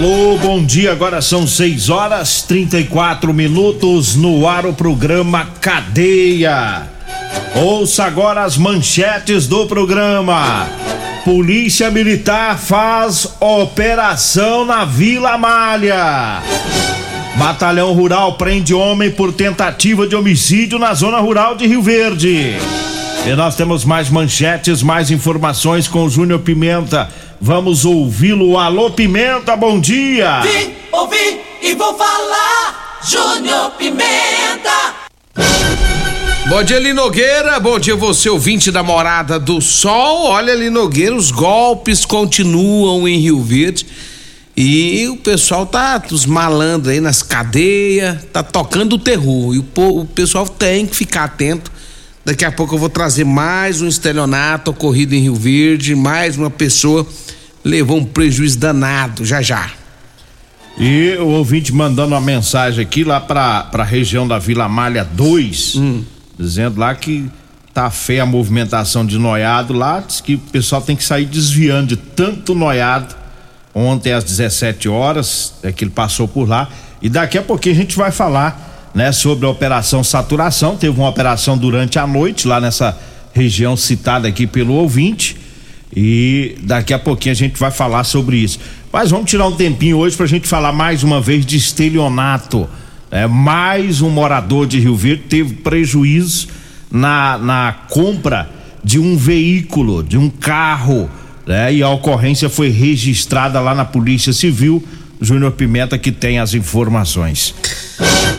Alô, bom dia. Agora são 6 horas 34 minutos no ar o programa Cadeia. Ouça agora as manchetes do programa. Polícia Militar faz operação na Vila Malha. Batalhão Rural prende homem por tentativa de homicídio na zona rural de Rio Verde. E nós temos mais manchetes, mais informações com o Júnior Pimenta. Vamos ouvi-lo. Alô, Pimenta, bom dia! Vim, ouvi e vou falar, Júnior Pimenta! Bom dia, Linogueira. Bom dia, você ouvinte da Morada do Sol. Olha, Linogueira, os golpes continuam em Rio Verde. E o pessoal tá, os malandros aí nas cadeias, tá tocando o terror. E o, o pessoal tem que ficar atento. Daqui a pouco eu vou trazer mais um estelionato ocorrido em Rio Verde, mais uma pessoa levou um prejuízo danado, já já. E o ouvinte mandando uma mensagem aqui lá pra, pra região da Vila Malha 2, Hum. dizendo lá que tá feia a movimentação de noiado lá, diz que o pessoal tem que sair desviando de tanto noiado. Ontem às 17 horas é que ele passou por lá. E daqui a pouquinho a gente vai falar, né, sobre a operação saturação. Teve uma operação durante a noite lá nessa região citada aqui pelo ouvinte. E daqui a pouquinho a gente vai falar sobre isso. Mas vamos tirar um tempinho hoje pra gente falar mais uma vez de estelionato. É, mais um morador de Rio Verde teve prejuízo na, na compra de um veículo, de um carro, né? E a ocorrência foi registrada lá na Polícia Civil. Júnior Pimenta que tem as informações.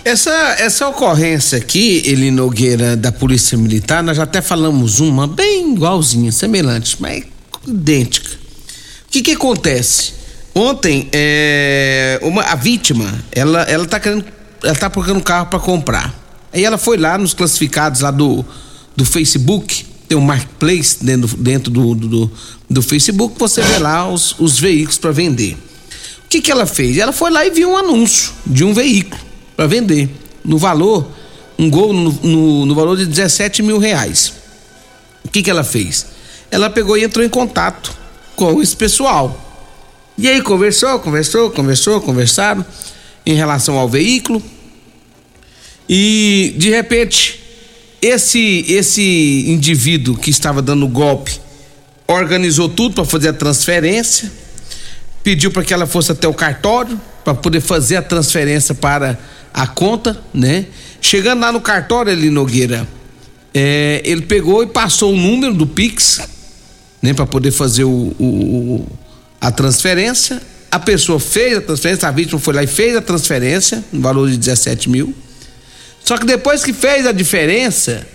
Essa, essa ocorrência aqui, Eli Nogueira, da Polícia Militar, nós já até falamos uma bem igualzinha, semelhante, mas idêntica. O que que acontece? Ontem, é, uma, a vítima, ela, ela tá querendo, ela tá procurando um carro para comprar. Aí ela foi lá nos classificados lá do, do Facebook, tem um marketplace dentro, dentro do, do, do, do Facebook, você vê lá os, os veículos para vender. Que que ela fez? Ela foi lá e viu um anúncio de um veículo para vender no valor um gol no, no, no valor de 17 mil reais. O que que ela fez? Ela pegou e entrou em contato com esse pessoal. E aí conversou, conversou, conversou, conversaram em relação ao veículo. E de repente esse esse indivíduo que estava dando golpe organizou tudo para fazer a transferência, pediu para que ela fosse até o cartório para poder fazer a transferência para a conta, né? Chegando lá no cartório, ali Nogueira, é, ele pegou e passou o número do Pix, né, para poder fazer o, o- a transferência. A pessoa fez a transferência, a vítima foi lá e fez a transferência, no valor de 17 mil. Só que depois que fez a diferença,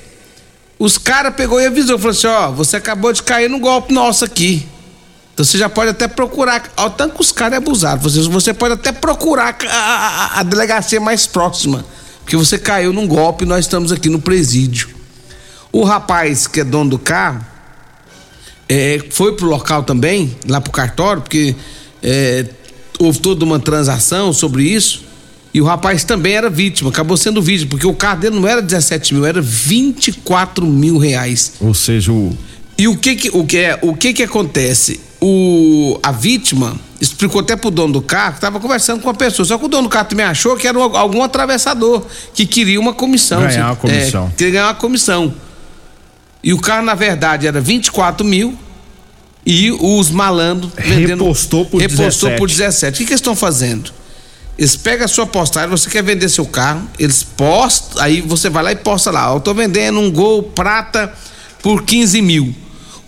os caras pegou e avisou, falou assim, ó, você acabou de cair no golpe nosso aqui. Então você já pode até procurar, ó, tanto que os caras é abusado, você, você pode até procurar a, a- a delegacia mais próxima, porque você caiu num golpe e nós estamos aqui no presídio. O rapaz que é dono do carro é, foi pro local também, lá pro cartório, porque é, houve toda uma transação sobre isso. E o rapaz também era vítima, acabou sendo vítima, porque o carro dele não era 17 mil, era 24 mil reais. Ou seja, o. E o que que, o que, é, o que que acontece? O, a vítima explicou até pro dono do carro que estava conversando com uma pessoa. Só que o dono do carro também achou que era um- algum atravessador que queria uma comissão. Ganhar assim, uma comissão. É, queria ganhar uma comissão. E o carro, na verdade, era 24 mil. E os malandros vendendo. Repostou por repostou 17. por 17. O que, que eles estão fazendo? Eles pegam a sua postagem, você quer vender seu carro, eles postam, aí você vai lá e posta lá. Eu tô vendendo um gol prata por 15 mil.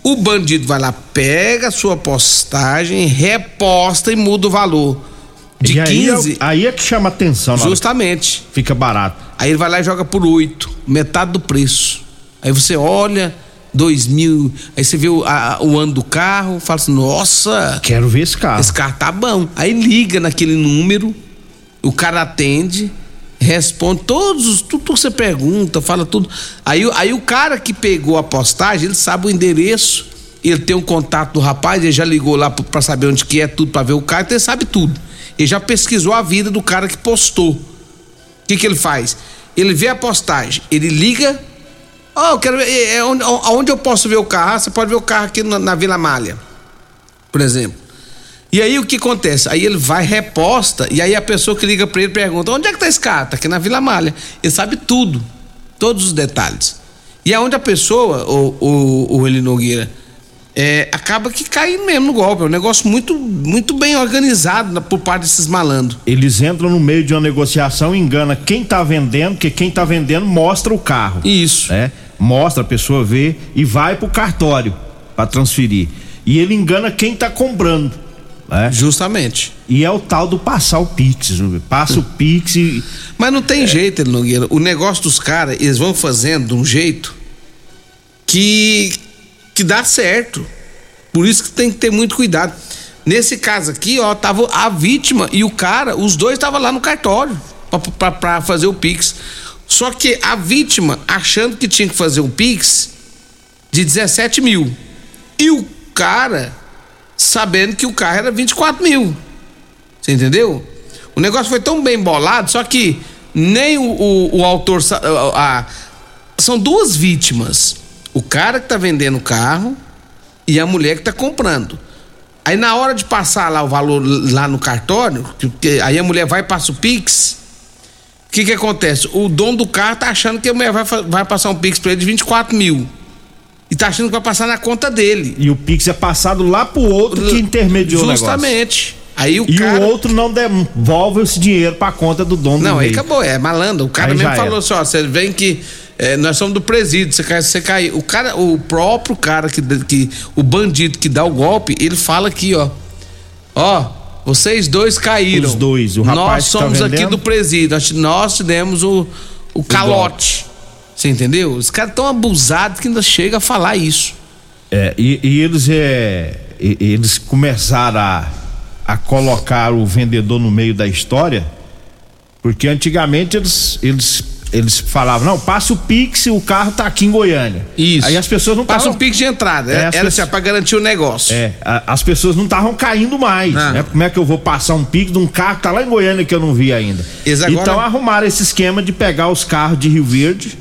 O bandido vai lá, pega a sua postagem, reposta e muda o valor. De e aí, 15, é, aí é que chama atenção, justamente. fica barato. Aí ele vai lá e joga por 8, metade do preço. Aí você olha, 2 mil, aí você vê o, a- o ano do carro, fala assim, nossa, Quero ver esse carro. esse carro tá bom. Aí liga naquele número, o cara atende, responde todos os, tudo que você pergunta, fala tudo. Aí, o- aí o cara que pegou a postagem, ele sabe o endereço, ele tem um contato do rapaz, ele já ligou lá pra saber onde que é tudo, pra ver o cara, então ele sabe tudo. Ele já pesquisou a vida do cara que postou. O que, que ele faz? Ele vê a postagem, ele liga. Ó, eu quero ver. é, é onde, aonde eu posso ver o carro? Ah, você pode ver o carro aqui na, na Vila Malha, por exemplo. E aí o que acontece? Aí ele vai, reposta, e aí a pessoa que liga pra ele pergunta: onde é que tá esse carro? Tá aqui na Vila Malha. Ele sabe tudo, todos os detalhes. E aonde a pessoa, o, o, o Eli Nogueira, é, acaba que cai mesmo no golpe. É um negócio muito, muito bem organizado na- por parte desses malandros. Eles entram no meio de uma negociação e engana quem tá vendendo, porque quem tá vendendo mostra o carro. Isso. né? Mostra, a pessoa vê e vai pro cartório para transferir. E ele engana quem tá comprando. Né? Justamente. E é o tal do passar o Pix. Passa o Pix e. Mas não tem jeito, Eli Nogueira. O negócio dos caras, eles vão fazendo de um jeito que, que dá certo. Por isso que tem que ter muito cuidado. Nesse caso aqui, ó, tava a vítima e o cara, os dois estavam lá no cartório pra fazer o Pix. Só que a vítima, achando que tinha que fazer um Pix de 17 mil. E o cara, sabendo que o carro era 24 mil. Você entendeu? O negócio foi tão bem bolado, só que nem o, o, o autor. a- a- são duas vítimas. O cara que tá vendendo o carro e a mulher que tá comprando. Aí na hora de passar lá o valor lá no cartório, que- aí a mulher vai e passa o Pix. O que que acontece? O dono do carro tá achando que a mulher vai, vai passar um Pix pra ele de 24 mil. E tá achando que vai passar na conta dele. E o Pix é passado lá pro outro que intermediou o negócio. Justamente. Aí o E cara... o outro não devolve esse dinheiro pra conta do dono Não, do aí acabou, é malandro. O cara Aí mesmo falou era. assim: ó, você vem que é, nós somos do presídio, você cai, você cai. O cara, o próprio cara que, que. O bandido que dá o golpe, ele fala aqui, ó. Ó, vocês dois caíram. Os dois, o rapaz Nós tá somos aqui vendendo. do presídio, nós, nós te demos o, o calote. Você entendeu? Os caras tão abusados que ainda chega a falar isso. É, e, e eles é, e- eles começaram a, a colocar o vendedor no meio da história, porque antigamente eles eles eles falavam, não, passa o Pix, o carro tá aqui em Goiânia. Isso. Aí as pessoas não Passa estavam um pix de entrada. É, Era as era pessoas- assim, pra garantir o negócio. É, a- as pessoas não estavam caindo mais. Não. né? Como é que eu vou passar um pique de um carro que tá lá em Goiânia que eu não vi ainda? Agora- Então arrumaram esse esquema de pegar os carros de Rio Verde,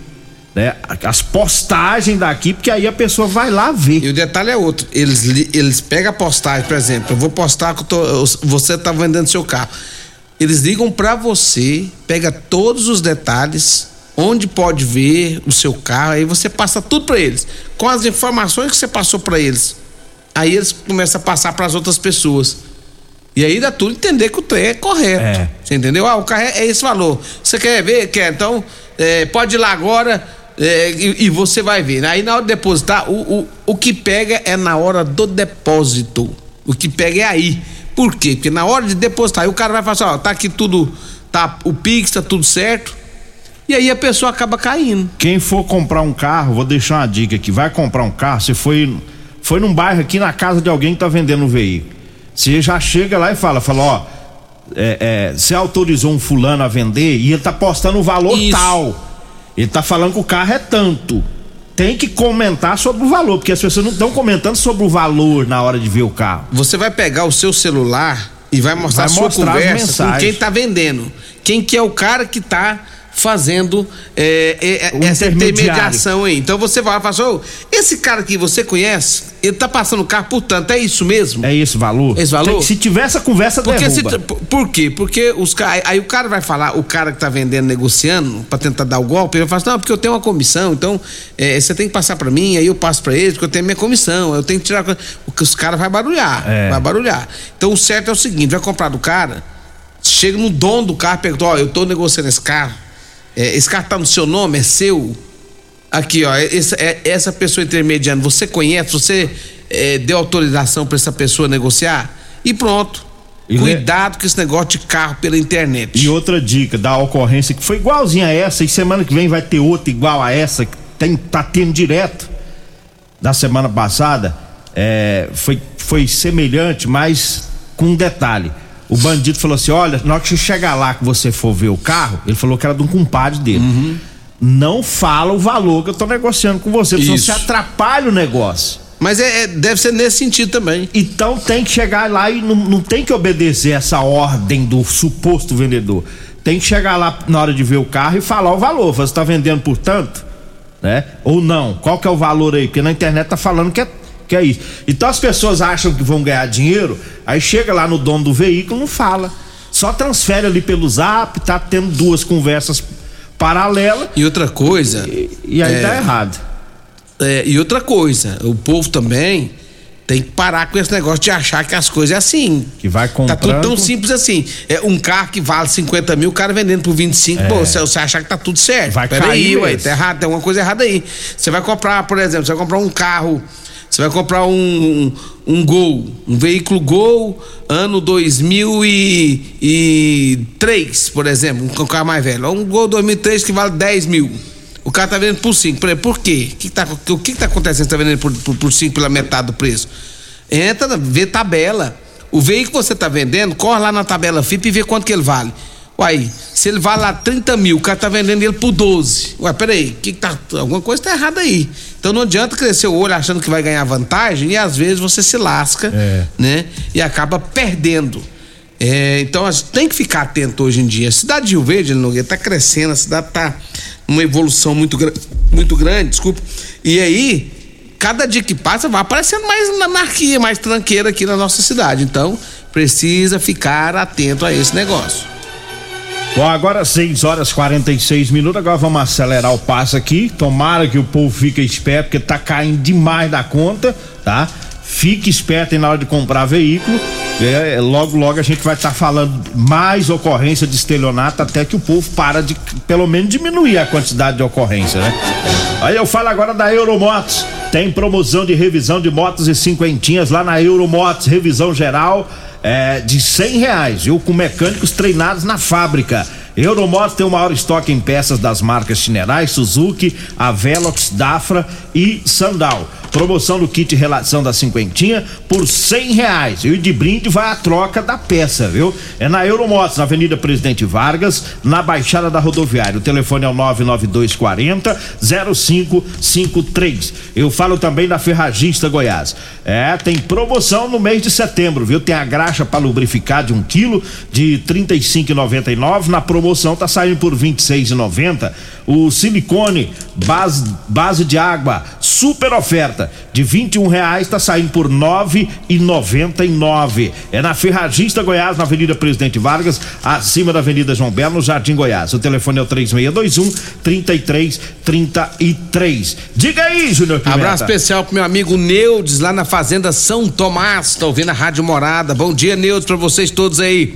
né? As postagens daqui, porque aí a pessoa vai lá ver. E o detalhe é outro. Eles, eles pegam a postagem, por exemplo, eu vou postar que tô- você tá vendendo seu carro. Eles ligam pra você, pega todos os detalhes, onde pode ver o seu carro, aí você passa tudo pra eles, com as informações que você passou pra eles. Aí eles começam a passar para as outras pessoas. E aí dá tudo entender que o trem é correto. É. Você entendeu? Ah, o carro é, é esse valor. Você quer ver? Quer? Então, é, pode ir lá agora é, e, e você vai ver. Aí na hora de depositar, o, o, o que pega é na hora do depósito. O que pega é aí. Por quê? Porque na hora de depositar, aí o cara vai falar assim, ó, tá aqui tudo, tá, o Pix tá tudo certo. E aí a pessoa acaba caindo. Quem for comprar um carro, vou deixar uma dica aqui. Vai comprar um carro, você foi, foi num bairro aqui na casa de alguém que tá vendendo um veículo. Você já chega lá e fala, fala, ó, é, é, você autorizou um fulano a vender e ele tá postando o valor Isso. tal. Ele tá falando que o carro é tanto. Tem que comentar sobre o valor, porque as pessoas não estão comentando sobre o valor na hora de ver o carro. Você vai pegar o seu celular e vai mostrar Vai a sua mostrar conversa com quem tá vendendo. Quem que é o cara que tá fazendo é, é, O essa intermediação aí. Então você vai falar, assim, "Ô, esse cara que você conhece, ele tá passando o carro por tanto, é isso mesmo? É esse valor? Esse valor? Tem se tiver essa conversa, Porque se, derruba. por, por quê? Porque os aí o cara vai falar, o cara que tá vendendo, negociando, pra tentar dar o golpe, ele vai falar assim, não, porque eu tenho uma comissão, então é, você tem que passar pra mim, aí eu passo pra eles, porque eu tenho minha comissão, eu tenho que tirar. a co-" O que os caras vai barulhar, É. vai barulhar. Então o certo é o seguinte: vai comprar do cara, chega no dono do carro e pergunta, ó, eu tô negociando esse carro, é, esse carro tá no seu nome, é seu. Aqui, ó, essa, é- essa pessoa intermediando, você conhece, você é, deu autorização pra essa pessoa negociar? E pronto. E Cuidado com esse negócio de carro pela internet. E outra dica da ocorrência que foi igualzinha a essa, e semana que vem vai ter outra igual a essa, que tem, tá tendo direto. Da semana passada, é, foi, foi semelhante, mas com um detalhe. O bandido falou assim: olha, na hora que você chegar lá que você for ver o carro, ele falou que era de um compadre dele. Uhum. Não fala o valor que eu tô negociando com você, porque senão você atrapalha o negócio. Mas é, é- deve ser nesse sentido também. Então tem que chegar lá e não, não tem que obedecer essa ordem do suposto vendedor. Tem que chegar lá na hora de ver o carro e falar o valor. Você está vendendo por tanto? Né? Ou não? Qual que é o valor aí? Porque na internet tá falando que é, que é isso. Então as pessoas acham que vão ganhar dinheiro, aí chega lá no dono do veículo não fala. Só transfere ali pelo zap, tá tendo duas conversas paralelas E outra coisa. e, e aí É. tá errado. é, e outra coisa, o povo também tem que parar com esse negócio de achar que as coisas é assim. Que vai Tá tudo comprando. tão simples assim. É um carro que vale 50 mil, o cara vendendo por 25, pô, você, você achar que tá tudo certo. É. Vai Peraí, cair ué, mesmo. tá errado, tem alguma coisa errada aí. Você vai comprar, por exemplo, você vai comprar um carro, você vai comprar um, um, um Gol, um veículo Gol, ano 2003, por exemplo, um carro mais velho. Um Gol 2003 que vale 10 mil. O cara tá vendendo por 5. Por, por quê? O que, que, tá, o que, que tá acontecendo? Você tá vendendo por 5 por, 5 pela metade do preço? Entra, vê tabela. O veículo que você tá vendendo, corre lá na tabela FIP e vê quanto que ele vale. Uai, se ele vale lá 30 mil, o cara tá vendendo ele por 12. Ué, peraí, que que tá, alguma coisa tá errada aí. Então não adianta crescer o olho achando que vai ganhar vantagem e às vezes você se lasca, É. né? E acaba perdendo. É, então a gente tem que ficar atento hoje em dia. A cidade de Rio Verde, Nogueira, tá crescendo, a cidade tá numa evolução muito, muito grande, desculpa. E aí, cada dia que passa vai aparecendo mais anarquia, mais tranqueira aqui na nossa cidade. Então, precisa ficar atento a esse negócio. Bom, agora 6 horas e 46 minutos. Agora vamos acelerar o passo aqui. Tomara que o povo fique esperto, porque tá caindo demais da conta, tá? Fique esperto na hora de comprar veículo. É, é, logo, logo a gente vai estar falando mais ocorrência de estelionato até que o povo para de, pelo menos, diminuir a quantidade de ocorrência, né? Aí eu falo agora da Euromotos. Tem promoção de revisão de motos e cinquentinhas lá na Euromotos, revisão geral é, de cem reais, viu? Com mecânicos treinados na fábrica. Euromotos tem o maior estoque em peças das marcas Chinerai, Suzuki, Avelox, Dafra e Sandal. Promoção do kit relação da cinquentinha por cem reais. E de brinde vai a troca da peça, viu? É na Euromotos, na Avenida Presidente Vargas, na Baixada da Rodoviária. O telefone é o 99240 0553. Eu falo também da Ferragista Goiás. É, tem promoção no mês de setembro, viu? Tem a graxa para lubrificar de um quilo de R$ 35,99. Na promoção tá saindo por R$ 26,90. O silicone base, base de água, super oferta de 21 reais tá saindo por R$ 9,99. É na Ferragista Goiás, na Avenida Presidente Vargas, acima da Avenida João Belo, no Jardim Goiás. O telefone é o 3621 3333. Diga aí, Júnior Pimenta. Abraço especial pro meu amigo Neudes, lá na Fazenda São Tomás, tá ouvindo a Rádio Morada. Bom dia, Neudes, pra vocês todos aí.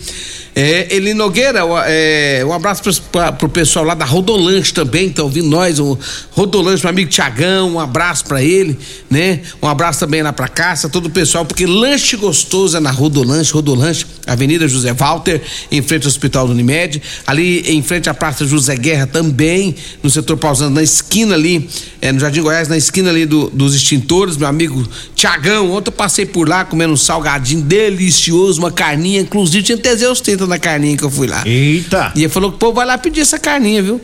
É, Eli Nogueira, o- é, um abraço pra- pro pessoal lá da Rodolanche também, tá ouvindo nós, o Rodolanche, meu amigo Tiagão, um abraço pra ele, né? Um abraço também lá pra Caça, todo o pessoal, porque lanche gostoso é na Rodolanche, Rodolanche, Avenida José Walter, em frente ao Hospital do Unimed, ali em frente à Praça José Guerra também, no setor pausando, na esquina ali, é, no Jardim Goiás, na esquina ali do- dos extintores, meu amigo Tiagão, ontem eu passei por lá comendo um salgadinho delicioso, uma carninha, inclusive tinha Teseus 30 na carninha que eu fui lá. Eita! E ele falou que o povo vai lá pedir essa carninha, viu?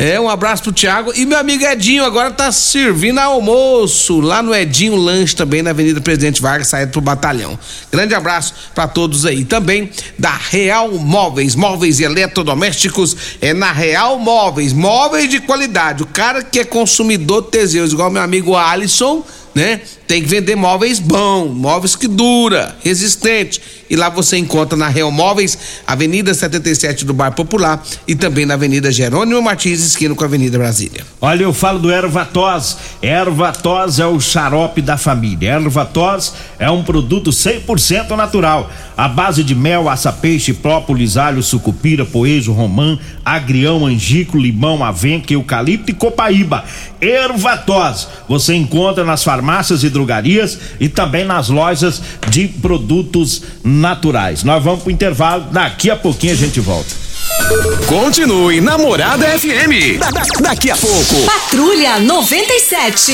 É, um abraço pro Thiago. E meu amigo Edinho agora tá servindo almoço lá no Edinho Lanche também na Avenida Presidente Vargas, saída pro batalhão. Grande abraço para todos aí. Também da Real Móveis, móveis e eletrodomésticos é na Real Móveis, móveis de qualidade. O cara que é consumidor Teseus, igual meu amigo Alisson, né? Tem que vender móveis bons, móveis que dura, resistente. E lá você encontra na Real Móveis, Avenida 77 do Bar Popular e também na Avenida Jerônimo Martins, esquina com a Avenida Brasília. Olha, eu falo do Ervatós. Ervatós é o xarope da família. Ervatós é um produto 100% natural. A base de mel, aça-peixe, própolis, alho, sucupira, poejo, romã, agrião, angico, limão, avenca, eucalipto e copaíba. Ervatós. Você encontra nas farmácias e drogarias e também nas lojas de produtos naturais. Nós vamos pro intervalo, daqui a pouquinho a gente volta. Continue Namorada FM. Da- da- daqui a pouco. Patrulha 97.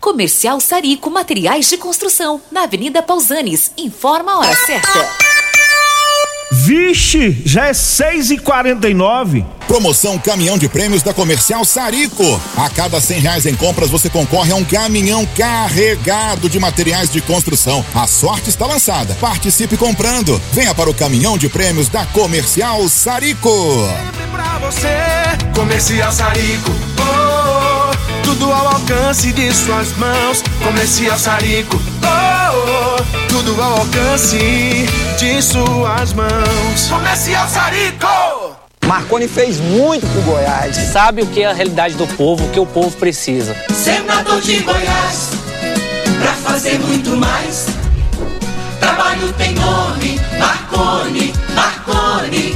Comercial Sarico Materiais de Construção, na Avenida Pausanes. Informa a hora certa. Vixe, já é 6 e 49 Promoção Caminhão de Prêmios da Comercial Sarico. A cada cem reais em compras você concorre a um caminhão carregado de materiais de construção. A sorte está lançada. Participe comprando. Venha para o Caminhão de Prêmios da Comercial Sarico. pra você, Comercial Sarico. Oh, oh, tudo ao alcance de suas mãos. Comercial Sarico. Oh, oh, tudo ao alcance de suas mãos. Comercial Sarico. Marconi fez muito pro Goiás. Sabe o que é a realidade do povo, o que o povo precisa. Senador de Goiás, pra fazer muito mais. Trabalho tem nome, Marconi, Marconi.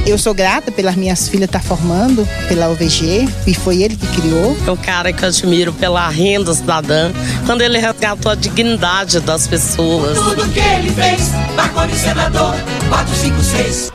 Eu sou grata pelas minhas filhas estar formando pela UVG e foi ele que criou. É o cara que eu admiro pela renda cidadã, quando ele resgatou a dignidade das pessoas. Tudo que ele fez, Marconi senador, 456.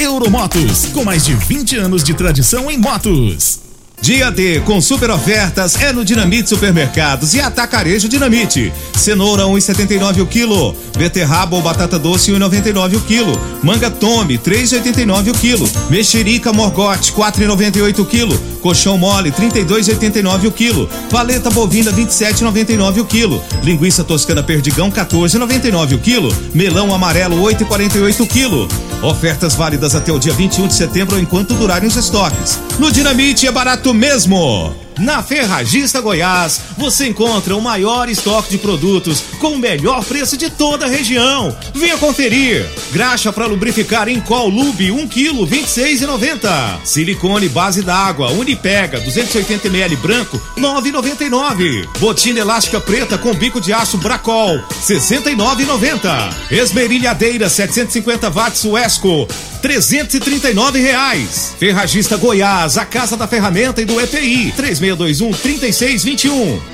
Euromotos, com mais de 20 anos de tradição em motos. Dia D com super ofertas é no Dinamite Supermercados e Atacarejo Dinamite. Cenoura 1,79 o quilo, beterraba ou batata doce 1,99 o quilo, manga tome 3,89 o quilo, mexerica morgote 4,98 o quilo, colchão mole 32,89 o quilo, paleta bovina 27,99 o quilo, linguiça toscana perdigão 14,99 o quilo, melão amarelo 8,48 o quilo. Ofertas válidas até o dia 21 de setembro enquanto durarem os estoques. No Dinamite é barato mesmo. Na Ferragista Goiás, você encontra o maior estoque de produtos com o melhor preço de toda a região. Venha conferir. Graxa para lubrificar em Col Lube 1 kg 26,90. Silicone base d'água Unipega 280 ml branco 9,99. Botina elástica preta com bico de aço Bracol 69,90. Esmerilhadeira 750 watts Wesco 339 reais. Ferragista Goiás, a casa da ferramenta e do EPI 3621 3621.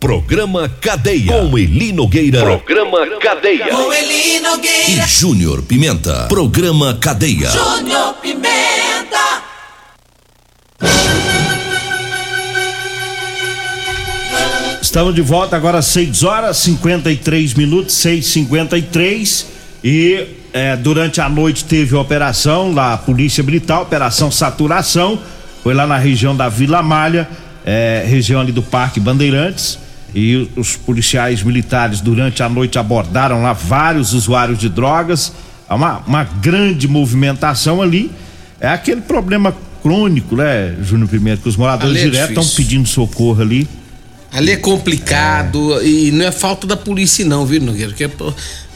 Programa Cadeia. Com Eli Nogueira. Programa Cadeia. Com Eli Nogueira. E Júnior Pimenta. Programa Cadeia. Júnior Pimenta. Estamos de volta agora às 6 horas 53 minutos, 6:53 e é, durante a noite teve operação lá, a Polícia Militar, Operação Saturação, foi lá na região da Vila Malha, é, região ali do Parque Bandeirantes. E os policiais militares durante a noite abordaram lá vários usuários de drogas, há uma, uma grande movimentação ali. É aquele problema crônico, né, Júnior Primeiro, que os moradores é direto estão pedindo socorro ali. Ali é complicado e não é falta da polícia não, viu, Nogueira?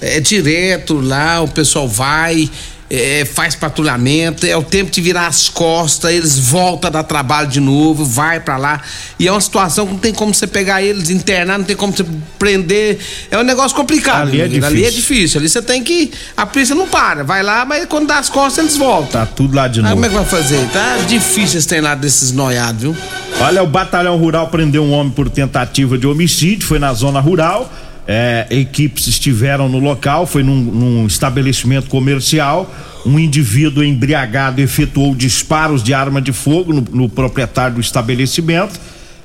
É, é direto lá, o pessoal vai, é, faz patrulhamento, é o tempo de virar as costas, eles voltam a dar trabalho de novo, vai pra lá. E é uma situação que não tem como você pegar eles, internar, não tem como você prender. É um negócio complicado. Ali é Nogueira. Ali é difícil. difícil. Ali você tem que. A polícia não para, vai lá, mas quando dá as costas, eles voltam. Tá tudo lá de Aí novo. como é que vai fazer? Tá difícil esse treinado desses noiados, viu? Olha, o Batalhão Rural prendeu um homem por tentativa de homicídio, foi na zona rural. É, equipes estiveram no local, foi num, num estabelecimento comercial. Um indivíduo embriagado efetuou disparos de arma de fogo no, no proprietário do estabelecimento.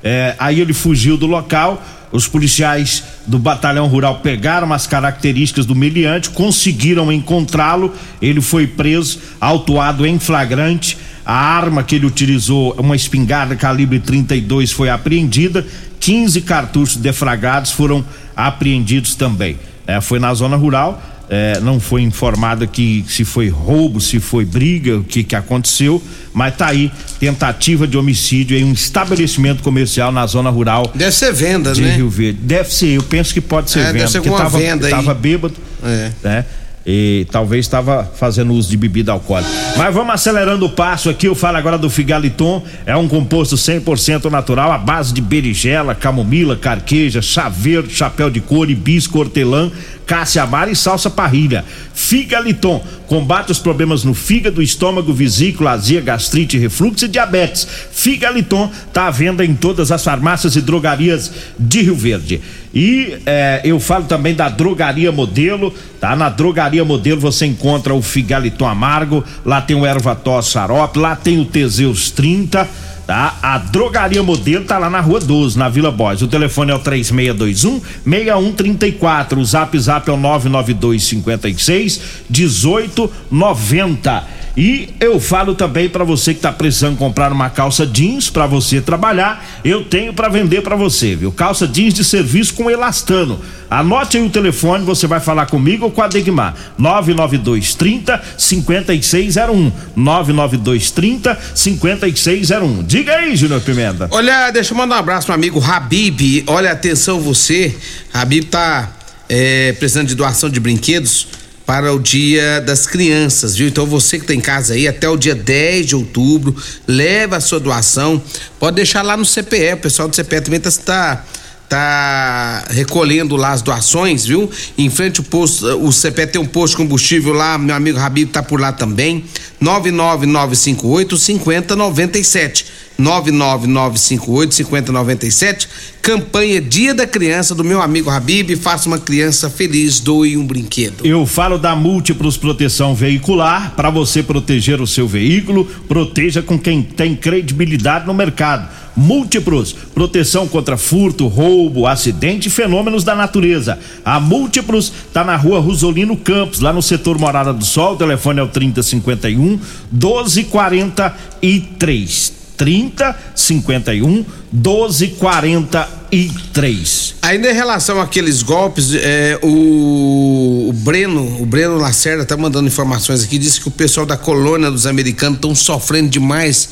É, aí ele fugiu do local. Os policiais do batalhão rural pegaram as características do meliante, conseguiram encontrá-lo. Ele foi preso, autuado em flagrante. A arma que ele utilizou, uma espingarda calibre 32, foi apreendida. 15 cartuchos defragados foram apreendidos também. É, foi na zona rural. é, não foi informado que se foi roubo, se foi briga, o que que aconteceu, mas tá aí tentativa de homicídio em um estabelecimento comercial na zona rural. Deve ser venda, de né? Rio Verde. Deve ser, eu penso que pode ser É, deve venda, ser porque tava, venda aí. tava bêbado, É. né? E talvez estava fazendo uso de bebida alcoólica. Mas vamos acelerando o passo aqui. Eu falo agora do Figaliton. É um composto 100% natural, à base de berigela, camomila, carqueja, chá verde, chapéu de couro, hibisco, hortelã, cássia amara e salsa parrilha. Figaliton combate os problemas no fígado, estômago, vesícula, azia, gastrite, refluxo e diabetes. Figaliton está à venda em todas as farmácias e drogarias de Rio Verde. E eh, eu falo também da Drogaria Modelo, tá? Na Drogaria Modelo você encontra o Figaliton Amargo, lá tem o Ervató Xarope, lá tem o Teseus 30, tá? A Drogaria Modelo tá lá na Rua 12, na Vila Borges. O telefone é o 3621 6134, o Zap Zap é o 992 56 1890. E eu falo também para você que tá precisando comprar uma calça jeans para você trabalhar, eu tenho para vender para você, viu? Calça jeans de serviço com elastano. Anote aí o telefone, você vai falar comigo ou com a Degmar. 992 30 5601. 992 30 5601. Diga aí, Júnior Pimenta. Olha, deixa eu mandar um abraço pro amigo Habib. Olha, atenção você. Habib tá é, precisando de doação de brinquedos para o Dia das Crianças, viu? Então você que tá em casa aí, até o dia 10 de outubro, leva a sua doação. Pode deixar lá no CPE, o pessoal do CPE também tá, tá, tá recolhendo lá as doações, viu? Em frente ao posto, o CPE tem um posto de combustível lá, meu amigo Habib tá por lá também. 99958 5097. 99958 5097. Campanha Dia da Criança do meu amigo Habib. Faça uma criança feliz, doe um brinquedo. Eu falo da Múltiplos Proteção Veicular para você proteger o seu veículo, proteja com quem tem credibilidade no mercado. Múltiplos, proteção contra furto, roubo, acidente e fenômenos da natureza. A Múltiplos tá na rua Rosolino Campos, lá no setor Morada do Sol. O telefone é o 3051 1243. 3051 1243. Ainda em relação àqueles golpes, é, o, o Breno, o Breno Lacerda tá mandando informações aqui, disse que o pessoal da colônia dos americanos estão sofrendo demais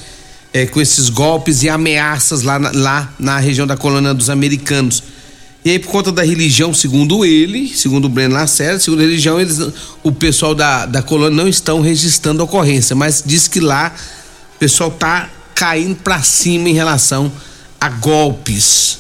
é, com esses golpes e ameaças lá na, lá na região da colônia dos americanos. E aí, por conta da religião, segundo ele, segundo o Breno Lacerda, segundo a religião, eles, o pessoal da, da colônia não estão registrando ocorrência, mas diz que lá o pessoal tá caindo pra cima em relação a golpes.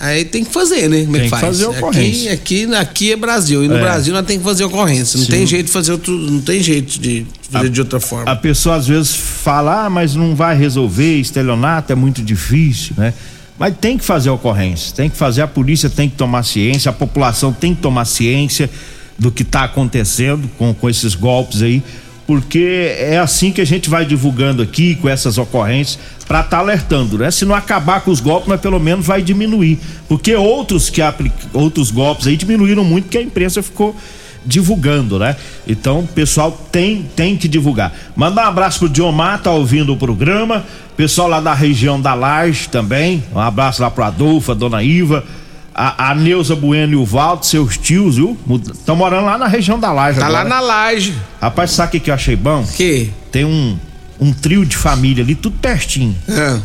Aí tem que fazer, né? Como é Tem que faz? fazer ocorrência. Aqui, aqui, aqui é Brasil. E no É. Brasil nós tem que fazer ocorrência. Não Sim. tem jeito de fazer outro. Não tem jeito de fazer de outra forma. A pessoa às vezes fala, ah, mas não vai resolver, estelionato é muito difícil, né? Mas tem que fazer ocorrência, tem que fazer, a polícia tem que tomar ciência, a população tem que tomar ciência do que está acontecendo com, com esses golpes aí, porque é assim que a gente vai divulgando aqui com essas ocorrências para estar alertando, né? Se não acabar com os golpes, mas pelo menos vai diminuir, porque outros que apli- outros golpes aí diminuíram muito porque a imprensa ficou divulgando, né? Então pessoal tem tem que divulgar. Mandar um abraço pro Diomar, tá ouvindo o programa. Pessoal lá da região da Laje também. Um abraço lá pro Adolfo, a dona Iva, a, a Neuza Bueno e o Valdo, seus tios, viu? Estão morando lá na região da Laje. Tá agora. lá na laje. Rapaz, sabe o que, que eu achei bom? Que? Tem um, um trio de família ali, tudo pertinho.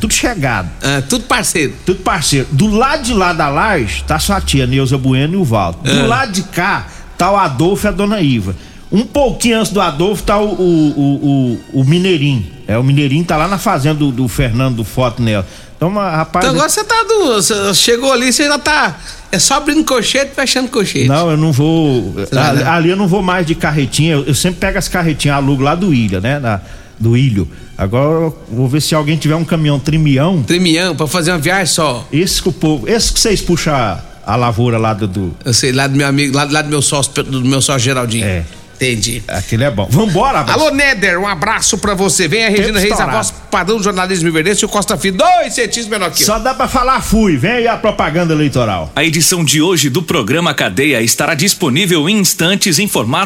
Tudo chegado. tudo parceiro. Tudo parceiro. Do lado de lá da laje, tá sua tia Neuza Bueno e o Valdo. Do Ah. lado de cá, tá o Adolfo e a dona Iva. Um pouquinho antes do Adolfo tá o, o, o, o, o Mineirinho. É, o Mineirinho tá lá na fazenda do, do Fernando do Foto Nela. Então, rapaz. Então agora você tá do. Você chegou ali, você já tá. É só abrindo colchete e fechando colchete. Não, eu não vou. vai Ali, não? ali eu não vou mais de carretinha. Eu, eu sempre pego as carretinhas, alugo lá do Ilha, né? Na- do Ilho. Agora eu vou ver se alguém tiver um caminhão trimião. Trimião, pra fazer uma viagem só. Esse que o povo. Esse que vocês puxam a, a lavoura lá do. do Eu sei, lá do meu amigo, lá, lá do meu sócio, do meu sócio Geraldinho. É. Entendi. Aquele é bom. Vambora, abraço. Alô, Néder, um abraço pra você. Vem a Regina Reis, a voz padrão do jornalismo Iverdense e o Costa Filho, dois centímetros menor que eu. Só dá pra falar fui. Vem aí a propaganda eleitoral. A edição de hoje do programa Cadeia estará disponível em instantes em formato